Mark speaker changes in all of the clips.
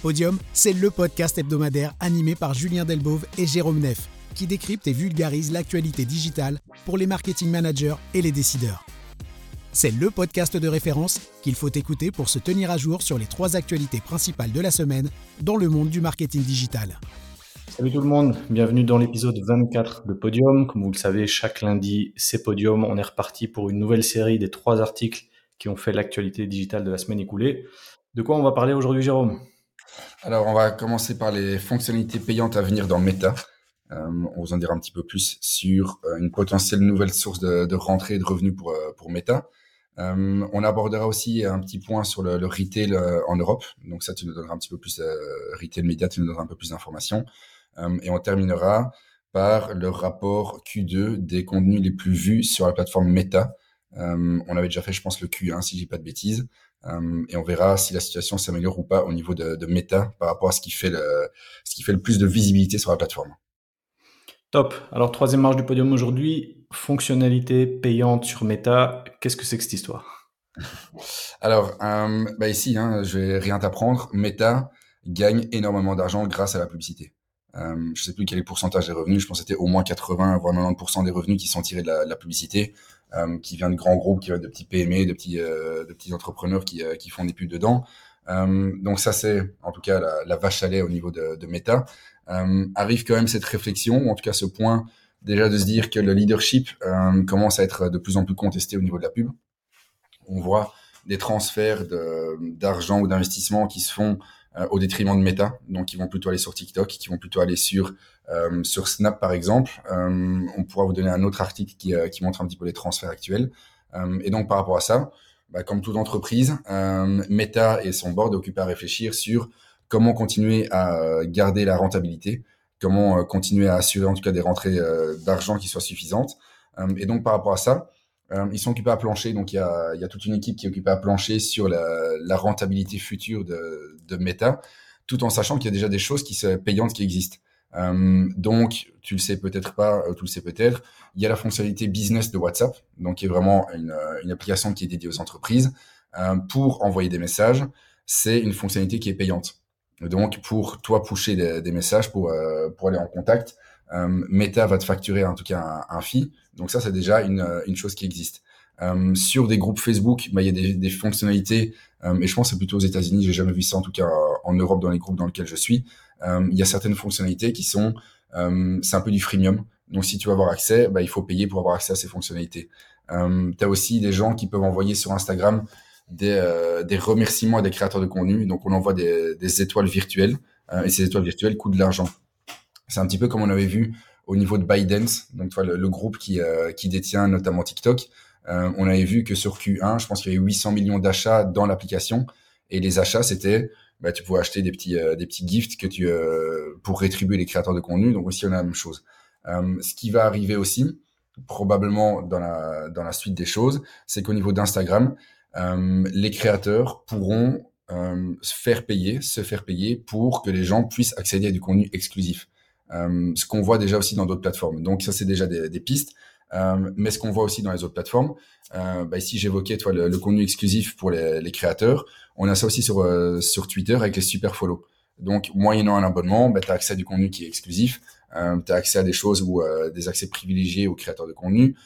Speaker 1: Podium, c'est le podcast hebdomadaire animé par Julien Delbove et Jérôme Neff, qui décrypte et vulgarise l'actualité digitale pour les marketing managers et les décideurs. C'est le podcast de référence qu'il faut écouter pour se tenir à jour sur les trois actualités principales de la semaine dans le monde du marketing digital.
Speaker 2: Salut tout le monde, bienvenue dans l'épisode 24 de Podium. Comme vous le savez, chaque lundi, c'est Podium. On est reparti pour une nouvelle série des trois articles qui ont fait l'actualité digitale de la semaine écoulée. De quoi on va parler aujourd'hui, Jérôme?
Speaker 3: Alors, on va commencer par les fonctionnalités payantes à venir dans Meta. Euh, on vous en dira un petit peu plus sur euh, une potentielle nouvelle source de, rentrée et de revenus pour, euh, pour Meta. on abordera aussi un petit point sur le, retail en Europe. Donc ça, tu nous donneras un petit peu plus, retail média, tu nous donneras un peu plus d'informations. et on terminera par le rapport Q2 des contenus les plus vus sur la plateforme Meta. on avait déjà fait, je pense, le Q1, si j'ai pas de bêtises. Euh, et on verra si la situation s'améliore ou pas au niveau de, de méta par rapport à ce qui fait le, ce qui fait le plus de visibilité sur la plateforme.
Speaker 2: Top. Alors, troisième marge du podium aujourd'hui, fonctionnalité payante sur Meta. Qu'est-ce que c'est que cette histoire?
Speaker 3: Alors, euh, bah ici, hein, je vais rien t'apprendre. Meta gagne énormément d'argent grâce à la publicité. Euh, je sais plus quel est le pourcentage des revenus. Je pense que c'était au moins 80 voire 90% des revenus qui sont tirés de la, publicité. Euh, qui vient de grands groupes, qui vient de petits PME, de petits, euh, de petits entrepreneurs qui, euh, qui font des pubs dedans. donc ça, c'est en tout cas la, la, vache à lait au niveau de, de Meta. arrive quand même cette réflexion, ou en tout cas ce point déjà de se dire que le leadership commence à être de plus en plus contesté au niveau de la pub. On voit des transferts d'argent ou d'investissement qui se font euh, au détriment de Meta, donc qui vont plutôt aller sur TikTok, qui vont plutôt aller sur euh, sur Snap par exemple. Euh, on pourra vous donner un autre article qui, qui montre un petit peu les transferts actuels. et donc par rapport à ça, bah, comme toute entreprise, Meta et son board occupent à réfléchir sur comment continuer à garder la rentabilité, comment continuer à assurer en tout cas des rentrées d'argent qui soient suffisantes. et donc par rapport à ça, euh, ils sont occupés à plancher, donc il y a, toute une équipe qui est occupée à plancher sur la, rentabilité future de, Meta, tout en sachant qu'il y a déjà des choses qui sont payantes qui existent. Euh, donc, tu le sais peut-être pas, euh, tu le sais peut-être, il y a la fonctionnalité business de WhatsApp, donc qui est vraiment une, application qui est dédiée aux entreprises pour envoyer des messages. C'est une fonctionnalité qui est payante. Donc, pour toi pusher des, des messages, pour, pour aller en contact, Meta va te facturer en tout cas un, un fee. Donc ça, c'est déjà une, une, chose qui existe. Euh, sur des groupes Facebook, bah, il y a des, des fonctionnalités, euh, et je pense que c'est plutôt aux États-Unis, j'ai jamais vu ça en tout cas en Europe dans les groupes dans lesquels je suis. Euh, il y a certaines fonctionnalités qui sont, euh, c'est un peu du freemium. Donc si tu veux avoir accès, bah, il faut payer pour avoir accès à ces fonctionnalités. Euh, tu as aussi des gens qui peuvent envoyer sur Instagram des, euh, des remerciements à des créateurs de contenu. Donc on envoie des, des étoiles virtuelles, et ces étoiles virtuelles coûtent de l'argent. C'est un petit peu comme on avait vu au niveau de ByteDance, donc tu vois, le, groupe qui, euh, qui détient notamment TikTok. Euh, on avait vu que sur Q1, je pense qu'il y avait 800 millions d'achats dans l'application. Et les achats, c'était, bah, tu pouvais acheter des petits, euh, des petits gifts que tu, pour rétribuer les créateurs de contenu. Donc aussi, on a la même chose. ce qui va arriver aussi, probablement dans la, dans la suite des choses, c'est qu'au niveau d'Instagram, les créateurs pourront se faire payer, se faire payer pour que les gens puissent accéder à du contenu exclusif. Euh, ce qu'on voit déjà aussi dans d'autres plateformes. Donc ça, c'est déjà des, des pistes. Euh, mais ce qu'on voit aussi dans les autres plateformes, euh, bah ici j'évoquais toi le, le, contenu exclusif pour les, les, créateurs. On a ça aussi sur euh, sur Twitter avec les super follow. Donc moyennant un abonnement, bah, tu as accès à du contenu qui est exclusif. Euh, tu as accès à des choses ou euh, des accès privilégiés aux créateurs de contenu.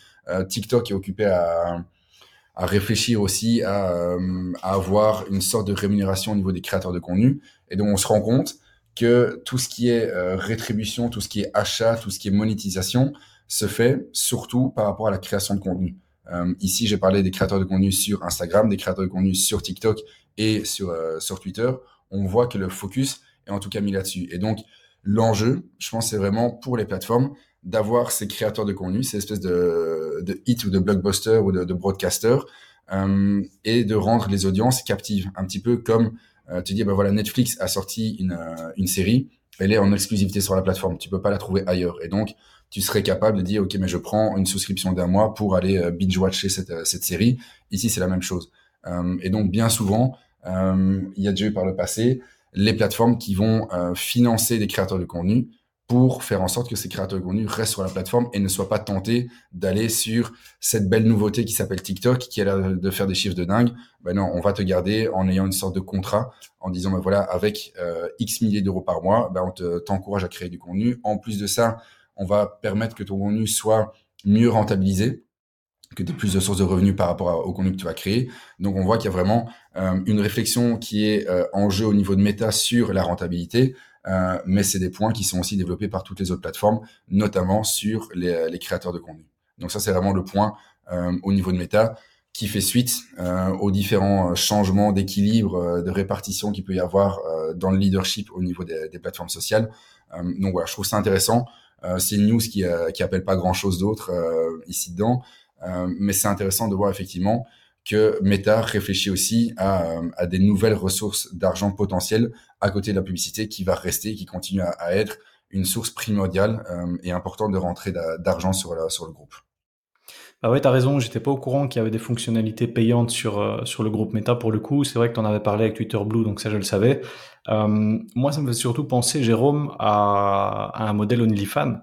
Speaker 3: TikTok est occupé à à réfléchir aussi à, à avoir une sorte de rémunération au niveau des créateurs de contenu. Et donc on se rend compte que tout ce qui est euh, rétribution, tout ce qui est achat, tout ce qui est monétisation se fait surtout par rapport à la création de contenu. Euh, ici, j'ai parlé des créateurs de contenu sur Instagram, des créateurs de contenu sur TikTok et sur, euh, sur Twitter. On voit que le focus est en tout cas mis là-dessus. Et donc, l'enjeu, je pense, c'est vraiment pour les plateformes d'avoir ces créateurs de contenu, ces espèces de, de hit ou de blockbuster ou de, de broadcaster, et de rendre les audiences captives, un petit peu comme euh, tu dis, bah voilà, Netflix a sorti une, euh, une série, elle est en exclusivité sur la plateforme, tu peux pas la trouver ailleurs. Et donc, tu serais capable de dire, OK, mais je prends une souscription d'un mois pour aller euh, binge-watcher cette, cette série. Ici, c'est la même chose. et donc, bien souvent, il y a déjà eu par le passé les plateformes qui vont financer des créateurs de contenu pour faire en sorte que ces créateurs de contenu restent sur la plateforme et ne soient pas tentés d'aller sur cette belle nouveauté qui s'appelle TikTok, qui a l'air de faire des chiffres de dingue. Ben non, on va te garder en ayant une sorte de contrat, en disant, ben voilà, avec euh, X milliers d'euros par mois, ben on t'encourage à créer du contenu. En plus de ça, on va permettre que ton contenu soit mieux rentabilisé, que tu aies plus de sources de revenus par rapport au contenu que tu vas créer. Donc on voit qu'il y a vraiment euh, une réflexion qui est euh, en jeu au niveau de méta sur la rentabilité. Euh, mais c'est des points qui sont aussi développés par toutes les autres plateformes, notamment sur les, les créateurs de contenu. Donc ça, c'est vraiment le point euh, au niveau de méta qui fait suite euh, aux différents changements d'équilibre, de répartition qu'il peut y avoir dans le leadership au niveau des, des plateformes sociales. donc voilà, je trouve ça intéressant. c'est une news qui, qui appelle pas grand-chose d'autre ici dedans, mais c'est intéressant de voir effectivement que Meta réfléchit aussi à, à des nouvelles ressources d'argent potentielles à côté de la publicité qui va rester, qui continue à, être une source primordiale euh, et importante de rentrée d'argent sur, le groupe.
Speaker 2: Ah ouais, tu as raison, j'étais pas au courant qu'il y avait des fonctionnalités payantes sur, euh, sur le groupe Meta pour le coup. C'est vrai que tu en avais parlé avec Twitter Blue, donc ça je le savais. Euh, moi, ça me fait surtout penser, Jérôme, à, à un modèle OnlyFans,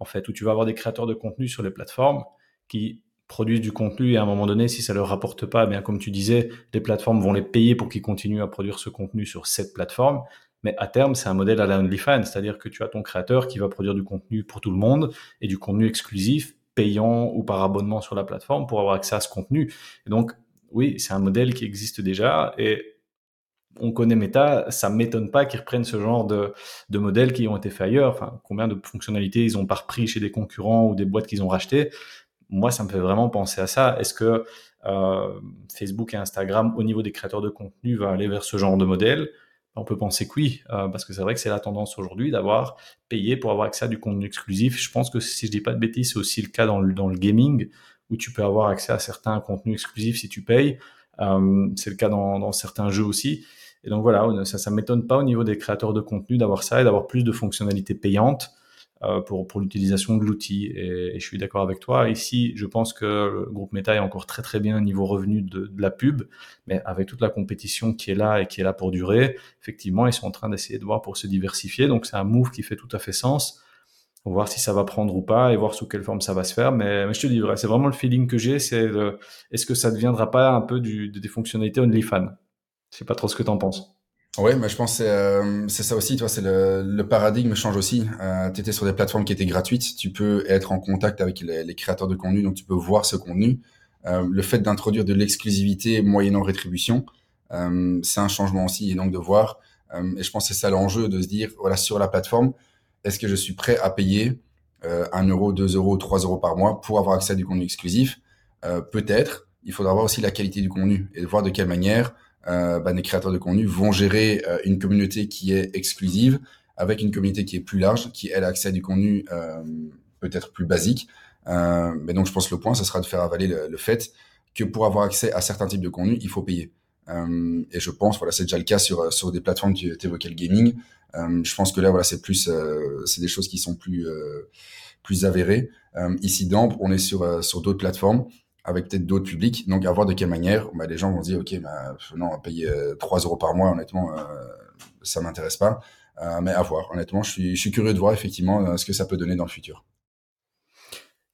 Speaker 2: en fait, où tu vas avoir des créateurs de contenu sur les plateformes qui produisent du contenu et à un moment donné, si ça leur rapporte pas, eh bien comme tu disais, les plateformes vont les payer pour qu'ils continuent à produire ce contenu sur cette plateforme. Mais à terme, c'est un modèle à la OnlyFans, c'est-à-dire que tu as ton créateur qui va produire du contenu pour tout le monde et du contenu exclusif, payant ou par abonnement sur la plateforme pour avoir accès à ce contenu. Et donc, oui, c'est un modèle qui existe déjà et on connaît Meta, ça m'étonne pas qu'ils reprennent ce genre de, de modèles qui ont été faits ailleurs. Enfin, combien de fonctionnalités ils ont pas repris chez des concurrents ou des boîtes qu'ils ont rachetées moi, ça me fait vraiment penser à ça. Est-ce que euh, Facebook et Instagram, au niveau des créateurs de contenu, va aller vers ce genre de modèle? On peut penser que oui, euh, parce que c'est vrai que c'est la tendance aujourd'hui d'avoir payé pour avoir accès à du contenu exclusif. Je pense que si je dis pas de bêtises, c'est aussi le cas dans le, dans le gaming, où tu peux avoir accès à certains contenus exclusifs si tu payes. Euh, c'est le cas dans, dans, certains jeux aussi. Et donc voilà, ça ne m'étonne pas au niveau des créateurs de contenu d'avoir ça et d'avoir plus de fonctionnalités payantes. Euh, pour, l'utilisation de l'outil. Et, je suis d'accord avec toi. Ici, je pense que le groupe Meta est encore très très bien au niveau revenu de, la pub, mais avec toute la compétition qui est là et qui est là pour durer, effectivement, ils sont en train d'essayer de voir pour se diversifier. Donc c'est un move qui fait tout à fait sens. On va voir si ça va prendre ou pas et voir sous quelle forme ça va se faire. Mais, je te dis, c'est vraiment le feeling que j'ai. C'est est-ce que ça ne deviendra pas un peu des fonctionnalités OnlyFans Je sais pas trop ce que tu en penses.
Speaker 3: Ouais, mais je pense c'est euh, ça aussi, toi, c'est le, le, paradigme change aussi. Euh, tu sur des plateformes qui étaient gratuites, tu peux être en contact avec les, créateurs de contenu, donc tu peux voir ce contenu. Euh, le fait d'introduire de l'exclusivité moyennant rétribution, euh, c'est un changement aussi, et donc de voir. Euh, et je pense que c'est ça l'enjeu, de se dire, voilà, sur la plateforme, est-ce que je suis prêt à payer euh, 1 euro, 2 euros, 3 euros par mois pour avoir accès à du contenu exclusif? Peut-être. Il faudra voir aussi la qualité du contenu et de voir de quelle manière euh, bah, les créateurs de contenu vont gérer euh, une communauté qui est exclusive avec une communauté qui est plus large, qui elle a accès à du contenu euh, peut-être plus basique. Euh, mais donc je pense que le point, ce sera de faire avaler le, le, fait que pour avoir accès à certains types de contenu, il faut payer. Euh, et je pense, voilà, c'est déjà le cas sur sur des plateformes tu évoquais le gaming. Euh, je pense que là, voilà, c'est plus, c'est des choses qui sont plus plus avérées. ici, dans, on est sur sur d'autres plateformes avec peut-être d'autres publics. Donc, à voir de quelle manière bah, les gens vont dire, OK, bah, non, payer 3 euh, euros par mois, honnêtement, euh, ça m'intéresse pas. Euh, mais à voir, honnêtement, je suis, curieux de voir effectivement euh, ce que ça peut donner dans le futur.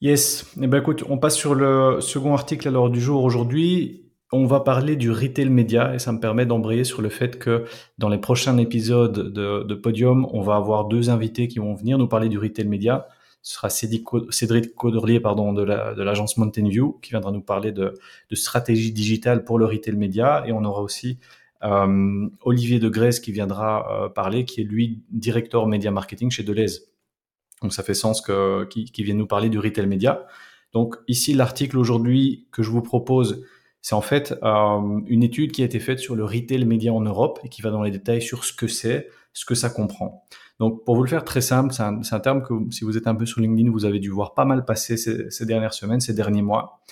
Speaker 2: Yes. Eh ben, écoute, on passe sur le second article l'heure du jour aujourd'hui. On va parler du retail média et ça me permet d'embrayer sur le fait que dans les prochains épisodes de, de Podium, on va avoir deux invités qui vont venir nous parler du retail média ce sera Cédric Codorlier pardon, de l'agence la, Mountain View qui viendra nous parler de, de, stratégie digitale pour le retail média. Et on aura aussi euh, Olivier de Grèce qui viendra euh, parler, qui est lui directeur média marketing chez Deleuze. Donc ça fait sens que qui, qui vienne nous parler du retail média. Donc ici l'article aujourd'hui que je vous propose, c'est en fait euh, une étude qui a été faite sur le retail média en Europe et qui va dans les détails sur ce que c'est, ce que ça comprend. Donc, pour vous le faire très simple, c'est un, un, terme que si vous êtes un peu sur LinkedIn, vous avez dû voir pas mal passer ces, ces dernières semaines, ces derniers mois.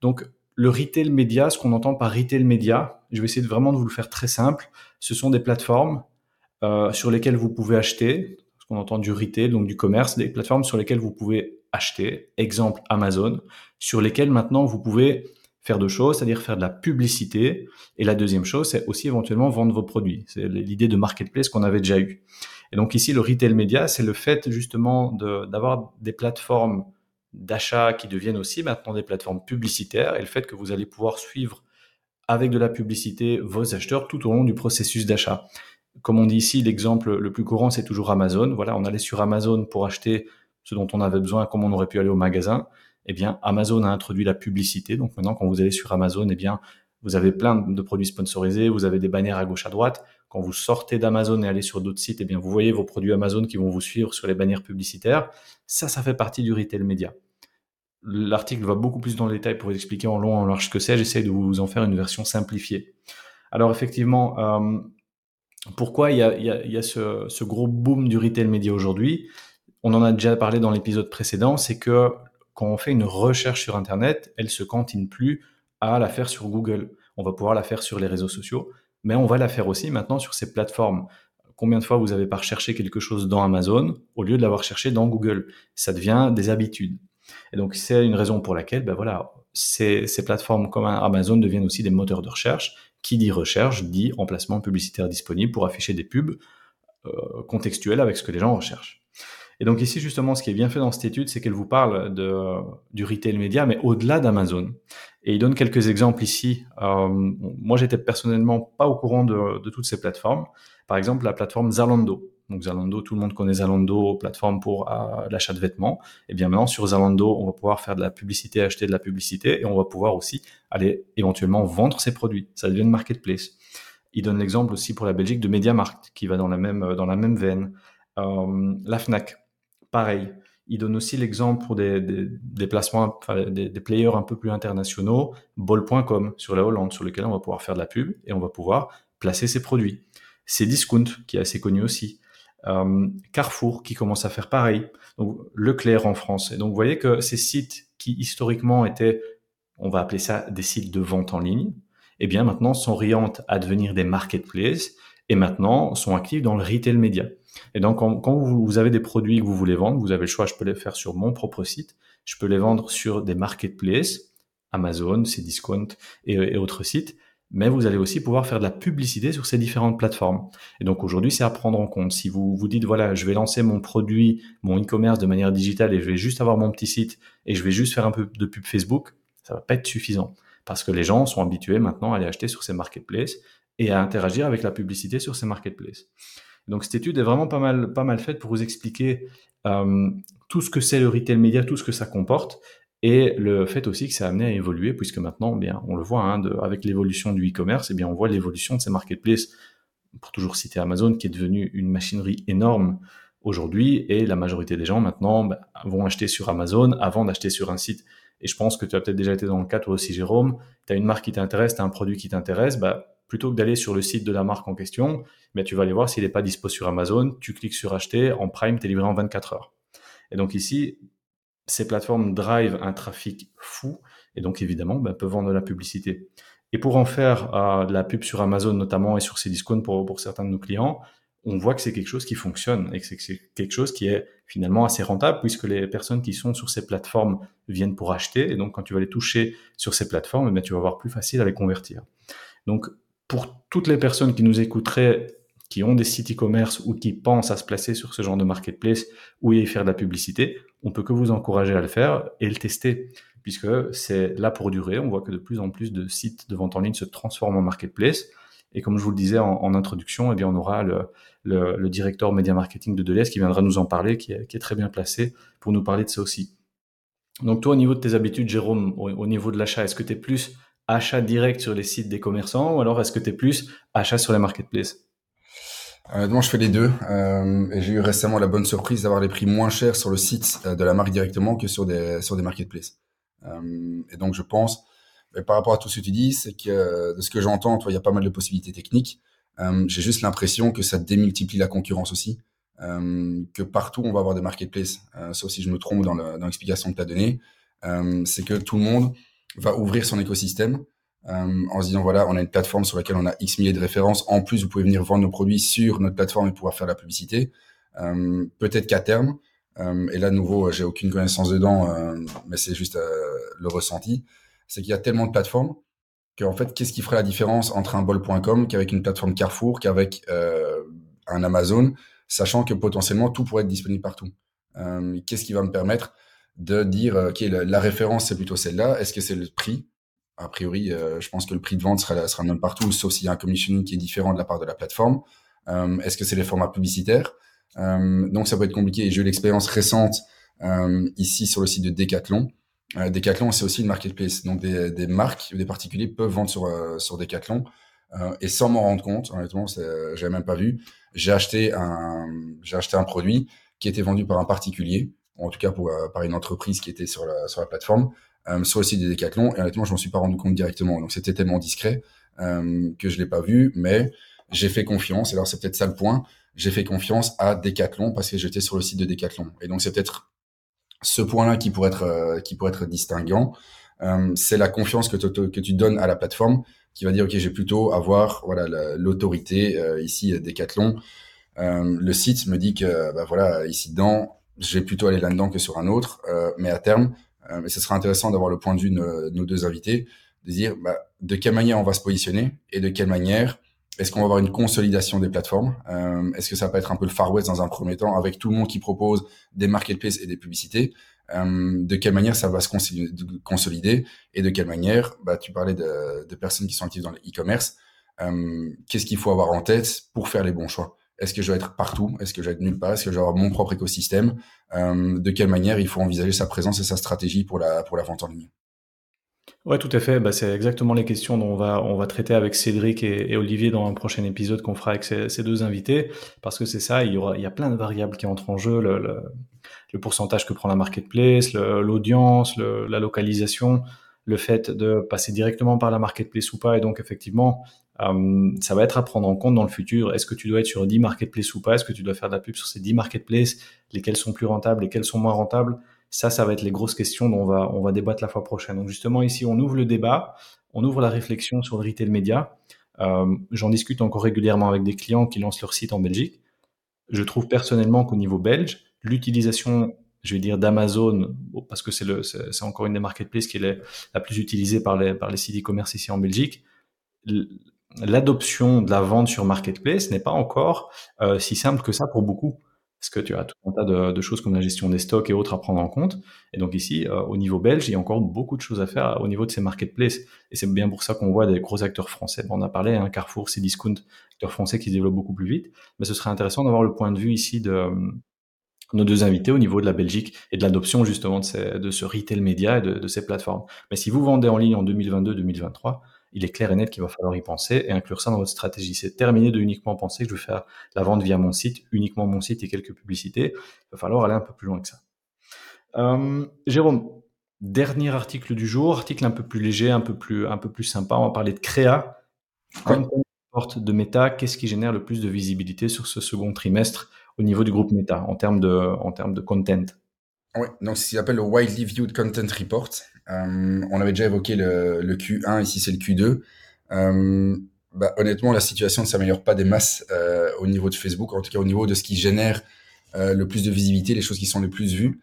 Speaker 2: Donc, le retail média, ce qu'on entend par retail média, je vais essayer de vraiment de vous le faire très simple. Ce sont des plateformes euh, sur lesquelles vous pouvez acheter, ce qu'on entend du retail, donc du commerce, des plateformes sur lesquelles vous pouvez acheter, exemple Amazon, sur lesquelles maintenant vous pouvez faire deux choses, c'est-à-dire faire de la publicité. Et la deuxième chose, c'est aussi éventuellement vendre vos produits. C'est l'idée de marketplace qu'on avait déjà eu. Et donc ici, le retail média, c'est le fait justement d'avoir des plateformes d'achat qui deviennent aussi maintenant des plateformes publicitaires et le fait que vous allez pouvoir suivre avec de la publicité vos acheteurs tout au long du processus d'achat. Comme on dit ici, l'exemple le plus courant, c'est toujours Amazon. Voilà, on allait sur Amazon pour acheter ce dont on avait besoin, comme on aurait pu aller au magasin. Eh bien, Amazon a introduit la publicité. Donc maintenant, quand vous allez sur Amazon, eh bien, vous avez plein de produits sponsorisés, vous avez des bannières à gauche à droite. Quand vous sortez d'Amazon et allez sur d'autres sites, eh bien, vous voyez vos produits Amazon qui vont vous suivre sur les bannières publicitaires. Ça, ça fait partie du retail média. L'article va beaucoup plus dans le détail pour vous expliquer en long, en large ce que c'est. J'essaie de vous en faire une version simplifiée. Alors effectivement, euh, pourquoi il y a, ce, gros boom du retail média aujourd'hui? On en a déjà parlé dans l'épisode précédent, c'est que quand on fait une recherche sur Internet, elle se cantine plus à la faire sur Google. On va pouvoir la faire sur les réseaux sociaux, mais on va la faire aussi maintenant sur ces plateformes. Combien de fois vous avez pas recherché quelque chose dans Amazon au lieu de l'avoir cherché dans Google? Ça devient des habitudes. Et donc c'est une raison pour laquelle, ben voilà, ces, plateformes comme Amazon deviennent aussi des moteurs de recherche. Qui dit recherche dit emplacement publicitaire disponible pour afficher des pubs euh, contextuels avec ce que les gens recherchent. Et donc ici, justement, ce qui est bien fait dans cette étude, c'est qu'elle vous parle du retail média, mais au-delà d'Amazon. Et il donne quelques exemples ici. Euh, moi, j'étais personnellement pas au courant de, toutes ces plateformes. Par exemple, la plateforme Zalando. Donc Zalando, tout le monde connaît Zalando, plateforme pour euh, l'achat de vêtements. Et bien maintenant, sur Zalando, on va pouvoir faire de la publicité, acheter de la publicité, et on va pouvoir aussi aller éventuellement vendre ses produits. Ça devient une marketplace. Il donne l'exemple aussi pour la Belgique de MediaMarkt, qui va dans la même, dans la même veine. Euh, la Fnac, pareil. Il donne aussi l'exemple pour des, des, placements, des, des, players un peu plus internationaux, bol.com sur la Hollande, sur lequel on va pouvoir faire de la pub et on va pouvoir placer ses produits. C'est Discount, qui est assez connu aussi. Euh, Carrefour, qui commence à faire pareil. Donc, Leclerc en France. Et donc, vous voyez que ces sites qui historiquement étaient, on va appeler ça des sites de vente en ligne, eh bien maintenant sont riantes à devenir des marketplaces et maintenant sont actifs dans le retail média. Et donc, quand, vous avez des produits que vous voulez vendre, vous avez le choix, je peux les faire sur mon propre site, je peux les vendre sur des marketplaces, Amazon, Cdiscount et, et autres sites, mais vous allez aussi pouvoir faire de la publicité sur ces différentes plateformes. Et donc aujourd'hui, c'est à prendre en compte. Si vous vous dites, voilà, je vais lancer mon produit, mon e-commerce de manière digitale et je vais juste avoir mon petit site et je vais juste faire un peu de pub Facebook, ça va pas être suffisant. Parce que les gens sont habitués maintenant à aller acheter sur ces marketplaces et à interagir avec la publicité sur ces marketplaces. Donc cette étude est vraiment pas mal, pas mal faite pour vous expliquer euh, tout ce que c'est le retail média, tout ce que ça comporte, et le fait aussi que ça a amené à évoluer, puisque maintenant, eh bien, on le voit, hein, avec l'évolution du e-commerce, eh bien, on voit l'évolution de ces marketplaces. Pour toujours citer Amazon, qui est devenu une machinerie énorme aujourd'hui, et la majorité des gens maintenant bah, vont acheter sur Amazon avant d'acheter sur un site. Et je pense que tu as peut-être déjà été dans le cas, toi aussi, Jérôme. Tu as une marque qui t'intéresse, tu as un produit qui t'intéresse, bah, plutôt que d'aller sur le site de la marque en question, mais tu vas aller voir s'il n'est pas dispo sur Amazon, tu cliques sur acheter, en Prime, tu es livré en 24 heures. Et donc ici, ces plateformes drive un trafic fou, et donc évidemment, ben, peuvent vendre de la publicité. Et pour en faire euh, de la pub sur Amazon notamment et sur ces discounts pour, pour certains de nos clients, on voit que c'est quelque chose qui fonctionne et que c'est quelque chose qui est finalement assez rentable puisque les personnes qui sont sur ces plateformes viennent pour acheter et donc quand tu vas les toucher sur ces plateformes, ben, tu vas avoir plus facile à les convertir. Donc pour toutes les personnes qui nous écouteraient, qui ont des sites e-commerce ou qui pensent à se placer sur ce genre de marketplace ou y faire de la publicité, on peut que vous encourager à le faire et le tester, puisque c'est là pour durer. On voit que de plus en plus de sites de vente en ligne se transforment en marketplace. Et comme je vous le disais en, introduction, eh bien, on aura le, directeur média marketing de Deleuze qui viendra nous en parler, qui est, qui est, très bien placé pour nous parler de ça aussi. Donc toi, au niveau de tes habitudes, Jérôme, au niveau de l'achat, est-ce que tu es plus achat direct sur les sites des commerçants ou alors est-ce que tu es plus achat sur les marketplaces
Speaker 3: euh, moi, je fais les deux. Euh, et j'ai eu récemment la bonne surprise d'avoir les prix moins chers sur le site euh, de la marque directement que sur des sur des marketplaces. Euh, et donc, je pense, par rapport à tout ce que tu dis, c'est que de ce que j'entends, il y a pas mal de possibilités techniques. J'ai juste l'impression que ça démultiplie la concurrence aussi. que partout, on va avoir des marketplaces. sauf si je me trompe dans l'explication que tu as donnée. c'est que tout le monde va ouvrir son écosystème euh, en se disant voilà, on a une plateforme sur laquelle on a X milliers de références. En plus, vous pouvez venir vendre nos produits sur notre plateforme et pouvoir faire la publicité. Euh, peut-être qu'à terme, euh, et là nouveau, j'ai aucune connaissance dedans, mais c'est juste le ressenti. c'est qu'il y a tellement de plateformes qu'en fait, qu'est-ce qui ferait la différence entre un bol.com qu'avec une plateforme Carrefour, qu'avec un Amazon, sachant que potentiellement tout pourrait être disponible partout? Qu'est-ce qui va me permettre de dire, ok, la, référence c'est plutôt celle-là. Est-ce que c'est le prix? A priori, je pense que le prix de vente sera, sera le même partout, sauf s'il y a un commissioning qui est différent de la part de la plateforme. Est-ce que c'est les formats publicitaires? Donc ça peut être compliqué. Et j'ai eu l'expérience récente ici sur le site de Decathlon euh, Decathlon, c'est aussi une marketplace. Donc, des, des marques, des particuliers peuvent vendre sur, euh, sur Decathlon. Euh, et sans m'en rendre compte, honnêtement, j'avais même pas vu. J'ai acheté un, j'ai acheté un produit qui était vendu par un particulier, ou en tout cas pour, par une entreprise qui était sur la, sur la plateforme, sur le site de Decathlon. Et honnêtement, je m'en suis pas rendu compte directement. Donc, c'était tellement discret que je l'ai pas vu, mais j'ai fait confiance. Alors, c'est peut-être ça le point. J'ai fait confiance à Decathlon parce que j'étais sur le site de Decathlon. Et donc, c'est peut-être ce point-là qui pourrait être euh, qui pourrait être distinguant, euh, c'est la confiance que, que tu donnes à la plateforme qui va dire ok j'ai plutôt avoir voilà l'autorité euh, ici Decathlon. le site me dit que bah, voilà ici dedans j'ai plutôt aller là-dedans que sur un autre, mais à terme, mais ce sera intéressant d'avoir le point de vue de nos, deux invités, de dire bah, de quelle manière on va se positionner et de quelle manière est-ce qu'on va avoir une consolidation des plateformes. Euh, Est-ce que ça peut être un peu le Far West dans un premier temps, avec tout le monde qui propose des marketplaces et des publicités. Euh, De quelle manière ça va se consolider Et de quelle manière bah, Tu parlais de, de, personnes qui sont actives dans le e-commerce. Euh, Qu'est-ce qu'il faut avoir en tête pour faire les bons choix? Est-ce que je dois être partout? Est-ce que je dois être nulle part? Est-ce que je dois avoir mon propre écosystème? Euh, De quelle manière il faut envisager sa présence et sa stratégie pour la, pour la vente en ligne?
Speaker 2: Ouais, tout à fait. Bah, c'est exactement les questions dont on va, on va traiter avec Cédric et, Olivier dans un prochain épisode qu'on fera avec ces, deux invités. Parce que c'est ça, il y, aura, il y a plein de variables qui entrent en jeu. Le, le, pourcentage que prend la marketplace, l'audience, la localisation, le fait de passer directement par la marketplace ou pas. Et donc, effectivement, euh, ça va être à prendre en compte dans le futur. Est-ce que tu dois être sur 10 marketplaces ou pas? Est-ce que tu dois faire de la pub sur ces 10 marketplaces? Lesquels sont plus rentables? Lesquels sont moins rentables? Ça, ça va être les grosses questions dont on va, on va débattre la fois prochaine. Donc justement, ici, on ouvre le débat, on ouvre la réflexion sur le retail média. Euh, J'en discute encore régulièrement avec des clients qui lancent leur site en Belgique. Je trouve personnellement qu'au niveau belge, l'utilisation, je vais dire d'Amazon, parce que c'est encore une des marketplaces qui est la plus utilisée par les, par les sites e-commerce ici en Belgique. L'adoption de la vente sur marketplace n'est pas encore euh, si simple que ça pour beaucoup parce que tu as tout un tas de, choses comme la gestion des stocks et autres à prendre en compte. Et donc ici, euh, au niveau belge, il y a encore beaucoup de choses à faire au niveau de ces marketplaces. Et c'est bien pour ça qu'on voit des gros acteurs français. on a parlé, hein, Carrefour, Cdiscount, acteurs français qui se développent beaucoup plus vite. Mais ce serait intéressant d'avoir le point de vue ici de nos deux invités au niveau de la Belgique et de l'adoption justement de, de, ce retail média et de, de ces plateformes. Mais si vous vendez en ligne en 2022-2023, il est clair et net qu'il va falloir y penser et inclure ça dans votre stratégie. C'est terminé de uniquement penser que je vais faire la vente via mon site, uniquement mon site et quelques publicités. Il va falloir aller un peu plus loin que ça. Euh, Jérôme, dernier article du jour, article un peu plus léger, un peu plus, un peu plus sympa. On va parler de créa. porte de Meta, qu'est-ce qui génère le plus de visibilité sur ce second trimestre au niveau du groupe Meta en termes de, en termes de content
Speaker 3: oui, donc ce qu'il appelle le Widely Viewed Content Report. Euh, on avait déjà évoqué le, le Q1, ici c'est le Q2. Euh, bah, honnêtement, la situation ne s'améliore pas des masses euh, au niveau de Facebook, en tout cas au niveau de ce qui génère le plus de visibilité, les choses qui sont les plus vues.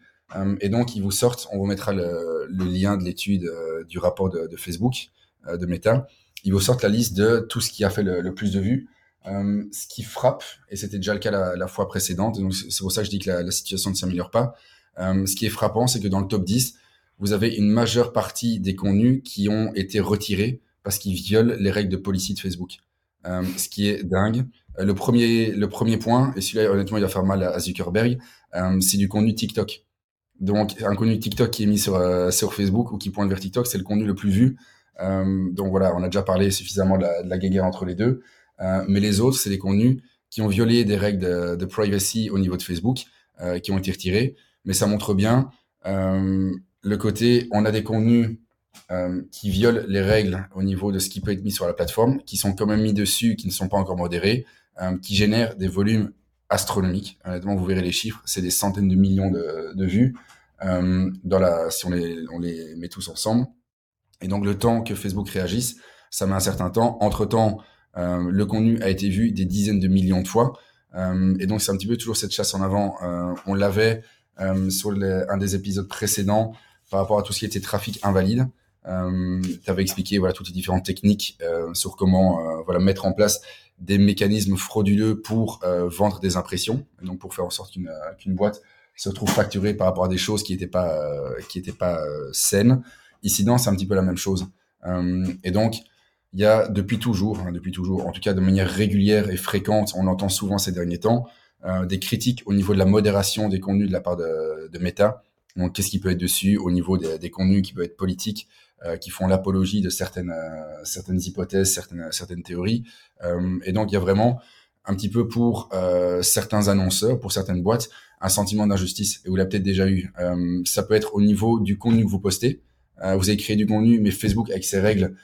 Speaker 3: Et donc, ils vous sortent, on vous mettra le, lien de l'étude du rapport de, Facebook, de Meta. Ils vous sortent la liste de tout ce qui a fait le plus de vues. Ce qui frappe, et c'était déjà le cas la, fois précédente, c'est pour ça que je dis que la, situation ne s'améliore pas, euh, ce qui est frappant, c'est que dans le top 10, vous avez une majeure partie des contenus qui ont été retirés parce qu'ils violent les règles de policy de Facebook. Euh, ce qui est dingue. Euh, le premier, le premier point, et celui-là, honnêtement, il va faire mal à, Zuckerberg, euh, c'est du contenu TikTok. Donc, un contenu TikTok qui est mis sur, euh, sur Facebook ou qui pointe vers TikTok, c'est le contenu le plus vu. donc voilà, on a déjà parlé suffisamment de la, de la guéguerre entre les deux. Mais les autres, c'est des contenus qui ont violé des règles de, privacy au niveau de Facebook, qui ont été retirés mais ça montre bien euh, le côté, on a des contenus euh, qui violent les règles au niveau de ce qui peut être mis sur la plateforme, qui sont quand même mis dessus, qui ne sont pas encore modérés, euh, qui génèrent des volumes astronomiques. Honnêtement, vous verrez les chiffres, c'est des centaines de millions de, vues euh, dans la, si on les, on les met tous ensemble. Et donc le temps que Facebook réagisse, ça met un certain temps. Entre temps, euh, le contenu a été vu des dizaines de millions de fois. Euh, et donc c'est un petit peu toujours cette chasse en avant. on l'avait euh, sur un des épisodes précédents par rapport à tout ce qui était trafic invalide. Euh, tu avais expliqué voilà toutes les différentes techniques euh, sur comment euh, voilà mettre en place des mécanismes frauduleux pour euh, vendre des impressions, donc pour faire en sorte qu'une boîte se retrouve facturée par rapport à des choses qui n'étaient pas qui étaient pas saines. Ici, non, c'est un petit peu la même chose. et donc, il y a depuis toujours, hein, depuis toujours, en tout cas de manière régulière et fréquente, on entend souvent ces derniers temps, euh, des critiques au niveau de la modération des contenus de la part de, Meta. Donc, qu'est-ce qui peut être dessus au niveau des, contenus qui peuvent être politiques, euh, qui font l'apologie de certaines euh, certaines hypothèses, certaines certaines théories. Et donc, il y a vraiment un petit peu pour certains annonceurs, pour certaines boîtes, un sentiment d'injustice. Et vous l'avez peut-être déjà eu. ça peut être au niveau du contenu que vous postez. vous avez créé du contenu, mais Facebook, avec ses règles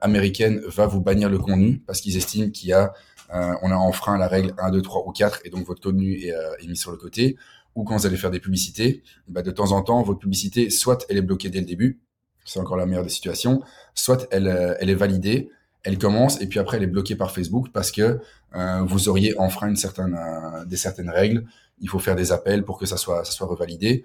Speaker 3: américaines, va vous bannir le contenu parce qu'ils estiment qu'il y a euh, on a enfreint la règle 1, 2, 3 ou 4 et donc votre contenu euh, est, mis sur le côté. Ou quand vous allez faire des publicités, bah, de temps en temps, votre publicité, soit elle est bloquée dès le début, c'est encore la meilleure des situations, soit elle, euh, elle est validée, elle commence et puis après elle est bloquée par Facebook parce que vous auriez enfreint une certaine, des certaines règles. Il faut faire des appels pour que ça soit, ça soit revalidé.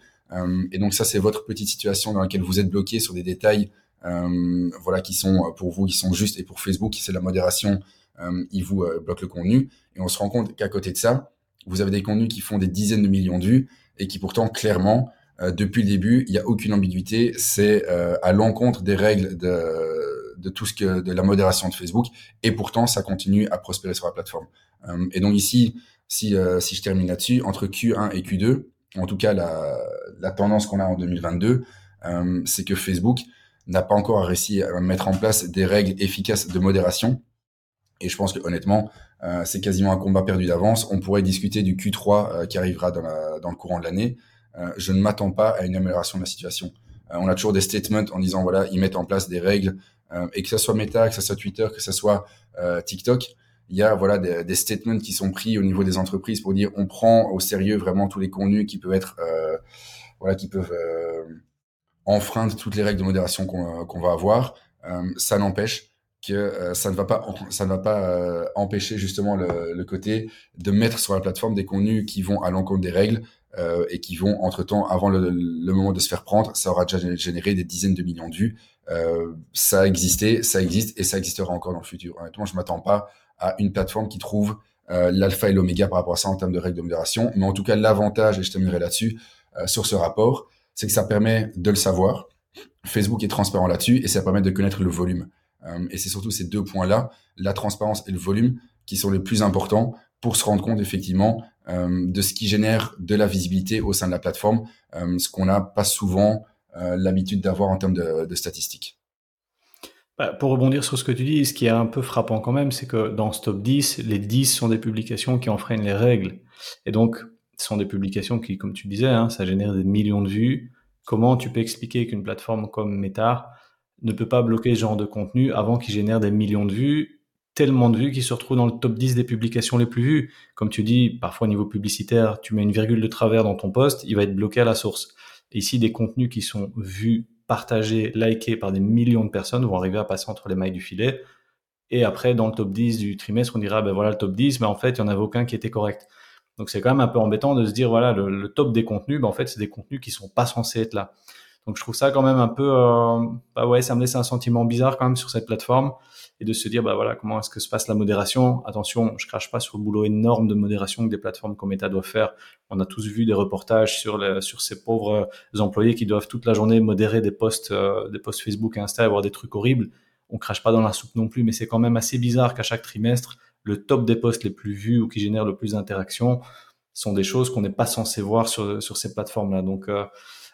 Speaker 3: et donc ça, c'est votre petite situation dans laquelle vous êtes bloqué sur des détails voilà, qui sont pour vous, qui sont justes et pour Facebook, c'est la modération euh, il vous euh, bloque le contenu. Et on se rend compte qu'à côté de ça, vous avez des contenus qui font des dizaines de millions de vues et qui pourtant, clairement, euh, depuis le début, il n'y a aucune ambiguïté. C'est à l'encontre des règles de, de tout ce que de la modération de Facebook. Et pourtant, ça continue à prospérer sur la plateforme. et donc ici, si, si je termine là-dessus, entre Q1 et Q2, en tout cas la, la tendance qu'on a en 2022, c'est que Facebook n'a pas encore réussi à mettre en place des règles efficaces de modération et je pense que honnêtement, euh, c'est quasiment un combat perdu d'avance. On pourrait discuter du Q3 euh, qui arrivera dans, la, dans, le courant de l'année. Euh, je ne m'attends pas à une amélioration de la situation. Euh, on a toujours des statements en disant voilà, ils mettent en place des règles euh, et que ce soit Meta, que ce soit Twitter, que ce soit TikTok, il y a voilà des, des, statements qui sont pris au niveau des entreprises pour dire on prend au sérieux vraiment tous les contenus qui peuvent être voilà qui peuvent enfreindre toutes les règles de modération qu'on va avoir. ça n'empêche que euh, ça ne va pas ça ne va pas euh, empêcher justement le, le, côté de mettre sur la plateforme des contenus qui vont à l'encontre des règles euh, et qui vont entre temps avant le, le, moment de se faire prendre ça aura déjà généré des dizaines de millions de vues euh, ça a existé ça existe et ça existera encore dans le futur honnêtement je m'attends pas à une plateforme qui trouve l'alpha et l'oméga par rapport à ça en termes de règles de modération mais en tout cas l'avantage et je terminerai là-dessus sur ce rapport c'est que ça permet de le savoir Facebook est transparent là-dessus et ça permet de connaître le volume euh, et c'est surtout ces deux points-là, la transparence et le volume, qui sont les plus importants pour se rendre compte effectivement euh, de ce qui génère de la visibilité au sein de la plateforme, euh, ce qu'on n'a pas souvent l'habitude d'avoir en termes de, de statistiques.
Speaker 2: Bah, pour rebondir sur ce que tu dis, ce qui est un peu frappant quand même, c'est que dans ce top 10, les 10 sont des publications qui enfreignent les règles. Et donc, sont des publications qui, comme tu disais, hein, ça génère des millions de vues. Comment tu peux expliquer qu'une plateforme comme Meta ne peut pas bloquer ce genre de contenu avant qu'il génère des millions de vues, tellement de vues qu'il se retrouve dans le top 10 des publications les plus vues? Comme tu dis, parfois au niveau publicitaire, tu mets une virgule de travers dans ton post, il va être bloqué à la source. Ici, des contenus qui sont vus, partagés, likés par des millions de personnes vont arriver à passer entre les mailles du filet. Et après, dans le top 10 du trimestre, on dira, ben voilà le top 10, mais en fait, il n'y en avait aucun qui était correct. Donc c'est quand même un peu embêtant de se dire, voilà, le, top des contenus, ben en fait, c'est des contenus qui sont pas censés être là. Donc je trouve ça quand même un peu, euh, bah ouais, ça me laisse un sentiment bizarre quand même sur cette plateforme et de se dire, bah voilà, comment est-ce que se passe la modération? Attention, je crache pas sur le boulot énorme de modération que des plateformes comme Meta doivent faire. On a tous vu des reportages sur les, sur ces pauvres employés qui doivent toute la journée modérer des posts, euh, des posts Facebook et Insta, avoir des trucs horribles. On crache pas dans la soupe non plus, mais c'est quand même assez bizarre qu'à chaque trimestre, le top des posts les plus vus ou qui génèrent le plus d'interactions sont des choses qu'on n'est pas censé voir sur, sur ces plateformes-là. Donc euh,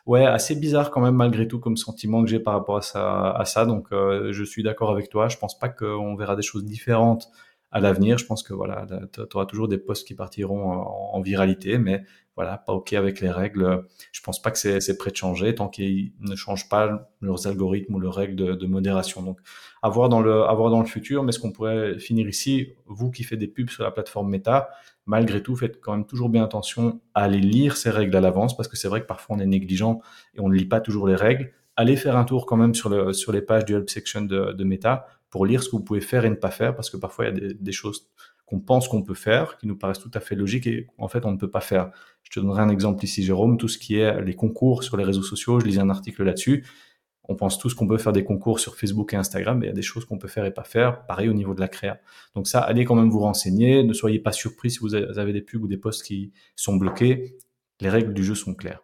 Speaker 2: ouais, assez bizarre quand même malgré tout comme sentiment que j'ai par rapport à ça. Donc, euh, je suis d'accord avec toi. Je pense pas qu'on verra des choses différentes à l'avenir. Je pense que voilà, tu auras toujours des posts qui partiront en, viralité, mais voilà, pas ok avec les règles. Je pense pas que c'est prêt de changer tant qu'ils ne changent pas leurs algorithmes ou leurs règles de, modération. Donc, à voir dans le, à dans le futur. Mais ce qu'on pourrait finir ici, vous qui faites des pubs sur la plateforme Meta, malgré tout, faites quand même toujours bien attention à aller lire ces règles à l'avance, parce que c'est vrai que parfois on est négligent et on ne lit pas toujours les règles. Allez faire un tour quand même sur, le, sur les pages du help section de, Meta pour lire ce que vous pouvez faire et ne pas faire, parce que parfois il y a des choses qu'on pense qu'on peut faire, qui nous paraissent tout à fait logiques et en fait on ne peut pas faire. Je te donnerai un exemple ici, Jérôme, tout ce qui est les concours sur les réseaux sociaux, je lisais un article là-dessus On pense tous qu'on peut faire des concours sur Facebook et Instagram, mais il y a des choses qu'on peut faire et pas faire. Pareil au niveau de la créa. Donc ça, allez quand même vous renseigner. Ne soyez pas surpris si vous avez des pubs ou des posts qui sont bloqués. Les règles du jeu sont claires.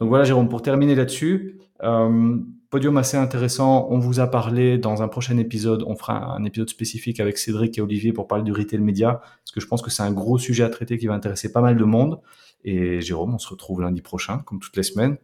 Speaker 2: Donc voilà, Jérôme, pour terminer là-dessus, euh, podium assez intéressant. On vous a parlé dans un prochain épisode. On fera un épisode spécifique avec Cédric et Olivier pour parler du retail média, parce que je pense que c'est un gros sujet à traiter qui va intéresser pas mal de monde. Et Jérôme, on se retrouve lundi prochain, comme toutes les semaines.